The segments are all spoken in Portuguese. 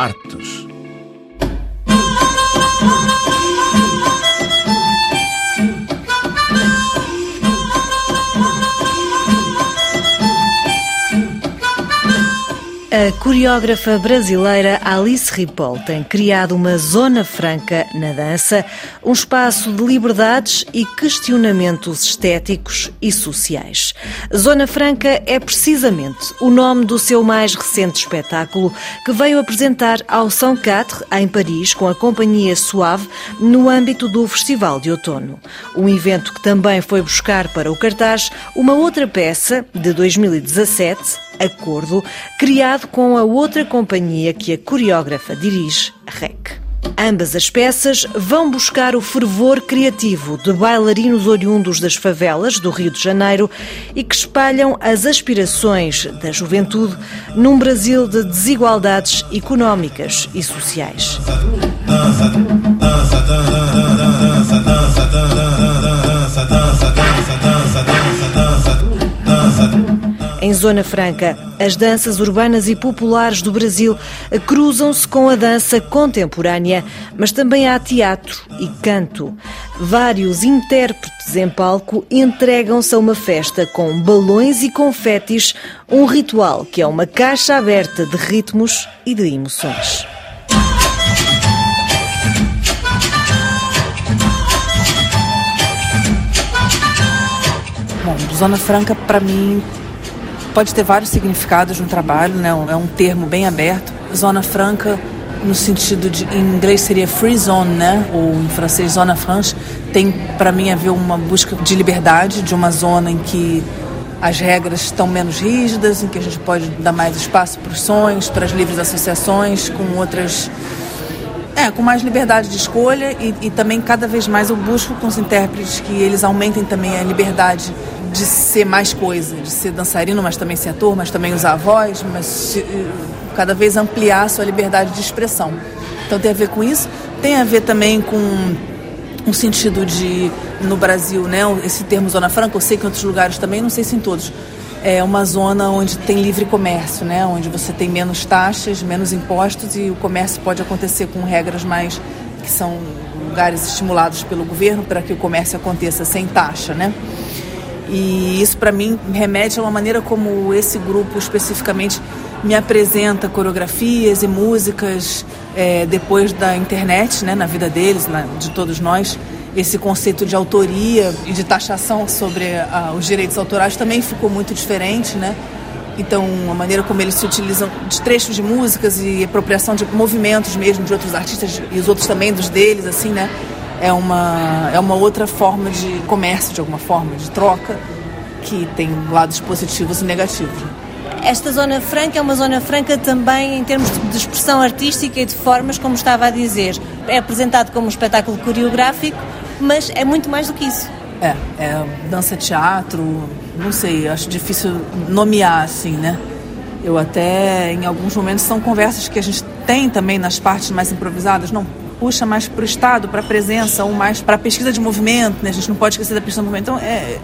artes. A coreógrafa brasileira Alice Ripoll tem criado uma zona franca na dança, um espaço de liberdades e questionamentos estéticos e sociais. Zona Franca é precisamente o nome do seu mais recente espetáculo, que veio apresentar ao São Quatre, em Paris, com a companhia Suave, no âmbito do Festival de Outono. Um evento que também foi buscar para o cartaz uma outra peça, de 2017, Acordo, criado com a outra companhia que a coreógrafa dirige, REC. Ambas as peças vão buscar o fervor criativo de bailarinos oriundos das favelas do Rio de Janeiro e que espalham as aspirações da juventude num Brasil de desigualdades económicas e sociais. Em Zona Franca, as danças urbanas e populares do Brasil cruzam-se com a dança contemporânea, mas também há teatro e canto. Vários intérpretes em palco entregam-se a uma festa com balões e confetes, um ritual que é uma caixa aberta de ritmos e de emoções. Bom, Zona Franca, para mim, pode ter vários significados no trabalho, né? é um termo bem aberto. Zona franca, no sentido de, em inglês seria free zone, né? ou em francês zona franche, tem para mim a ver uma busca de liberdade, de uma zona em que as regras estão menos rígidas, em que a gente pode dar mais espaço para os sonhos, para as livres associações, com outras. É, com mais liberdade de escolha e, e também cada vez mais eu busco com os intérpretes que eles aumentem também a liberdade de ser mais coisa, de ser dançarino, mas também ser ator, mas também usar a voz, mas eh, cada vez ampliar a sua liberdade de expressão. Então tem a ver com isso, tem a ver também com um sentido de, no Brasil, né, esse termo Zona Franca, eu sei que em outros lugares também, não sei se em todos, é uma zona onde tem livre comércio, né, onde você tem menos taxas, menos impostos e o comércio pode acontecer com regras mais que são lugares estimulados pelo governo para que o comércio aconteça sem taxa, né? E isso para mim remete a uma maneira como esse grupo especificamente me apresenta coreografias e músicas é, depois da internet, né, na vida deles, na, de todos nós. Esse conceito de autoria e de taxação sobre a, os direitos autorais também ficou muito diferente, né? Então, a maneira como eles se utilizam de trechos de músicas e apropriação de movimentos mesmo de outros artistas e os outros também dos deles, assim, né? é uma, é uma outra forma de comércio, de alguma forma, de troca, que tem lados positivos e negativos. Esta zona franca é uma zona franca também em termos de expressão artística e de formas, como estava a dizer. É apresentado como um espetáculo coreográfico, mas é muito mais do que isso. É, é dança teatro, não sei, acho difícil nomear assim, né? Eu até, em alguns momentos, são conversas que a gente tem também nas partes mais improvisadas. Não, puxa mais para o Estado, para a presença, ou mais para a pesquisa de movimento, né? a gente não pode esquecer da pesquisa de movimento. Então, é,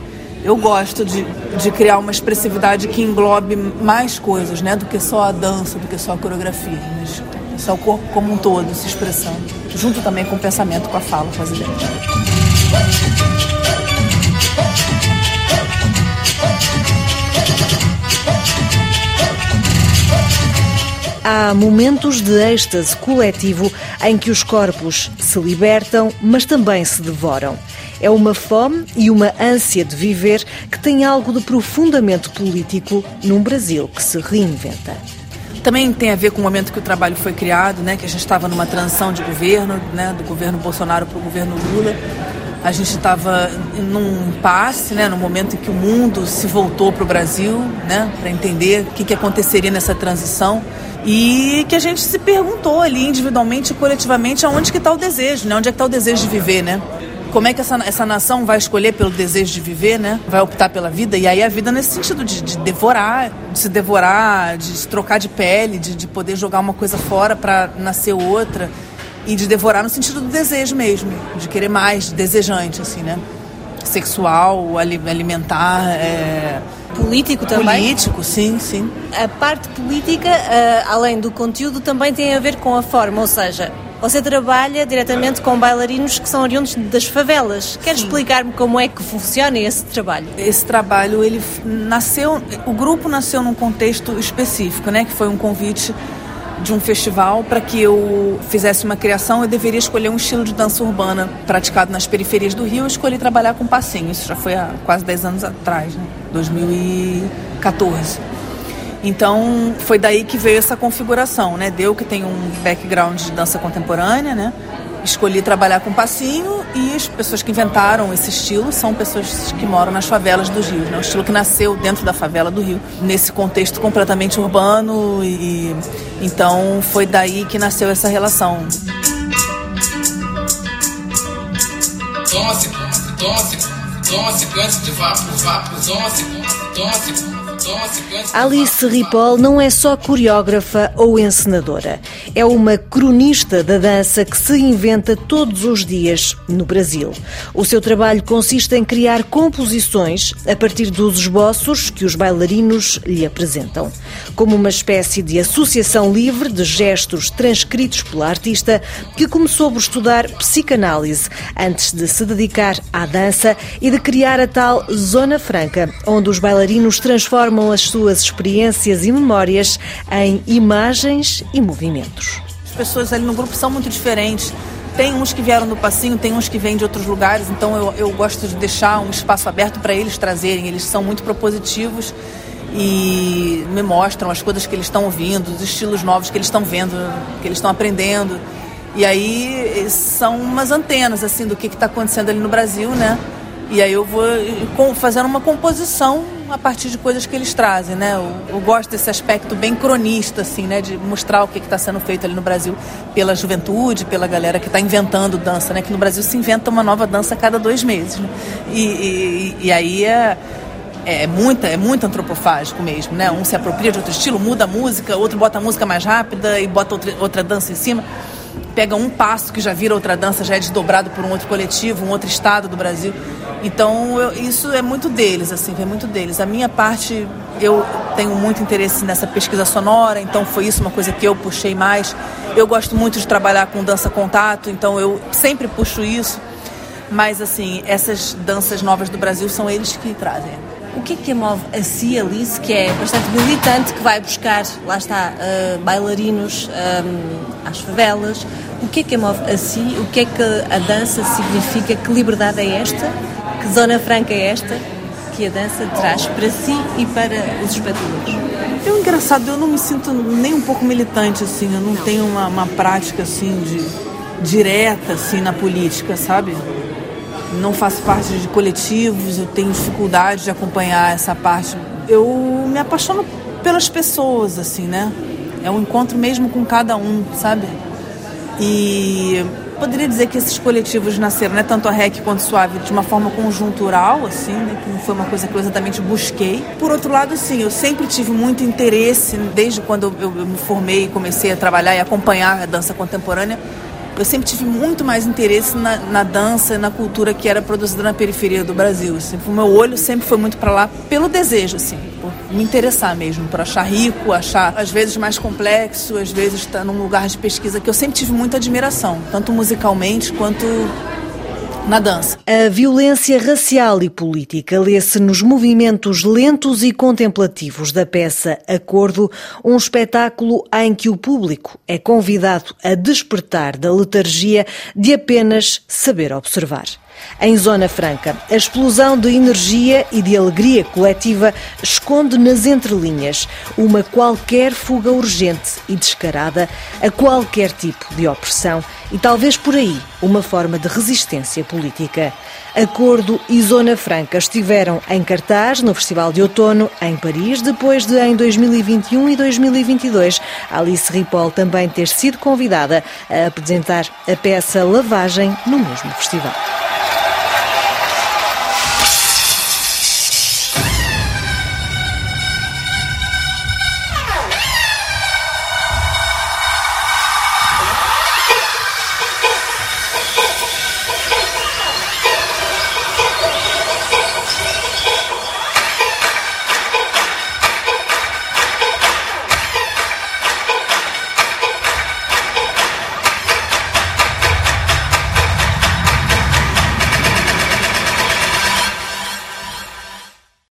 eu gosto de, de criar uma expressividade que englobe mais coisas, né? do que só a dança, do que só a coreografia, mas só o corpo como um todo se expressando, junto também com o pensamento, com a fala, com as ideias. há momentos de êxtase coletivo em que os corpos se libertam, mas também se devoram. É uma fome e uma ânsia de viver que tem algo de profundamente político num Brasil que se reinventa. Também tem a ver com o momento que o trabalho foi criado, né, que a gente estava numa transição de governo, né, do governo Bolsonaro para o governo Lula. A gente estava num impasse, né, no momento em que o mundo se voltou para o Brasil, né, para entender o que, que aconteceria nessa transição e que a gente se perguntou ali individualmente e coletivamente aonde que está o desejo, né? Onde é que está o desejo de viver, né? Como é que essa, essa nação vai escolher pelo desejo de viver, né? Vai optar pela vida? E aí a vida nesse sentido de, de devorar, de se devorar, de se trocar de pele, de, de poder jogar uma coisa fora para nascer outra. E de devorar no sentido do desejo mesmo, de querer mais, desejante, assim, né? sexual, alimentar. É... Político também? Político, sim, sim. A parte política, uh, além do conteúdo, também tem a ver com a forma, ou seja, você trabalha diretamente com bailarinos que são oriundos das favelas. Quer explicar-me como é que funciona esse trabalho? Esse trabalho, ele nasceu, o grupo nasceu num contexto específico, né, que foi um convite de um festival para que eu fizesse uma criação, eu deveria escolher um estilo de dança urbana praticado nas periferias do Rio. Eu escolhi trabalhar com passinho. Isso já foi há quase 10 anos atrás, né? 2014. Então, foi daí que veio essa configuração, né? Deu que tem um background de dança contemporânea, né? Escolhi trabalhar com passinho e as pessoas que inventaram esse estilo são pessoas que moram nas favelas do Rio, né? Um estilo que nasceu dentro da favela do Rio, nesse contexto completamente urbano e então foi daí que nasceu essa relação. Toma-se, toma-se, toma-se, cante de vapos, vapos, toma-se, toma-se. Alice Ripoll não é só coreógrafa ou encenadora. É uma cronista da dança que se inventa todos os dias no Brasil. O seu trabalho consiste em criar composições a partir dos esboços que os bailarinos lhe apresentam. Como uma espécie de associação livre de gestos transcritos pela artista que começou por estudar psicanálise antes de se dedicar à dança e de criar a tal Zona Franca, onde os bailarinos transformam as suas experiências e memórias em imagens e movimentos. As pessoas ali no grupo são muito diferentes. Tem uns que vieram do passinho, tem uns que vêm de outros lugares, então eu, eu gosto de deixar um espaço aberto para eles trazerem. Eles são muito propositivos e me mostram as coisas que eles estão ouvindo, os estilos novos que eles estão vendo, que eles estão aprendendo. E aí são umas antenas assim do que está acontecendo ali no Brasil, né? E aí eu vou fazendo uma composição a partir de coisas que eles trazem, né? Eu, eu gosto desse aspecto bem cronista, assim, né? De mostrar o que está sendo feito ali no Brasil pela juventude, pela galera que está inventando dança, né? Que no Brasil se inventa uma nova dança a cada dois meses, né? e, e, e aí é é muita, é muito antropofágico mesmo, né? Um se apropria de outro estilo, muda a música, outro bota a música mais rápida e bota outra, outra dança em cima. Pega um passo que já vira outra dança, já é desdobrado por um outro coletivo, um outro estado do Brasil. Então, eu, isso é muito deles, assim, é muito deles. A minha parte, eu tenho muito interesse nessa pesquisa sonora, então foi isso uma coisa que eu puxei mais. Eu gosto muito de trabalhar com dança contato, então eu sempre puxo isso. Mas, assim, essas danças novas do Brasil são eles que trazem. O que é que move a Cia Alice, que é bastante militante, que vai buscar, lá está, uh, bailarinos um, ehm, às favelas? O que é que move a si? O que é que a dança significa? Que liberdade é esta? Que zona franca é esta que a dança traz para si e para os espectadores? É engraçado, eu não me sinto nem um pouco militante, assim, eu não, não. tenho uma, uma, prática, assim, de direta, assim, na política, sabe? Não faço parte de coletivos, eu tenho dificuldade de acompanhar essa parte. Eu me apaixono pelas pessoas, assim, né? É um encontro mesmo com cada um, sabe? E poderia dizer que esses coletivos nasceram, né, tanto a REC quanto Suave, de uma forma conjuntural, assim, né, que não foi uma coisa que eu exatamente busquei. Por outro lado, sim, eu sempre tive muito interesse, desde quando eu, eu, eu me formei e comecei a trabalhar e acompanhar a dança contemporânea, eu sempre tive muito mais interesse na, na dança e na cultura que era produzida na periferia do Brasil. Assim, o meu olho sempre foi muito para lá pelo desejo, assim, por me interessar mesmo, por achar rico, achar às vezes mais complexo, às vezes estar tá num lugar de pesquisa que eu sempre tive muita admiração, tanto musicalmente quanto na dança. A violência racial e política lê-se nos movimentos lentos e contemplativos da peça Acordo, um espetáculo em que o público é convidado a despertar da letargia de apenas saber observar. Em Zona Franca, a explosão de energia e de alegria coletiva esconde nas entrelinhas uma qualquer fuga urgente e descarada a qualquer tipo de opressão e talvez por aí uma forma de resistência política. Acordo e Zona Franca estiveram em cartaz no Festival de Outono em Paris, depois de em 2021 e 2022 Alice Ripoll também ter sido convidada a apresentar a peça Lavagem no mesmo festival.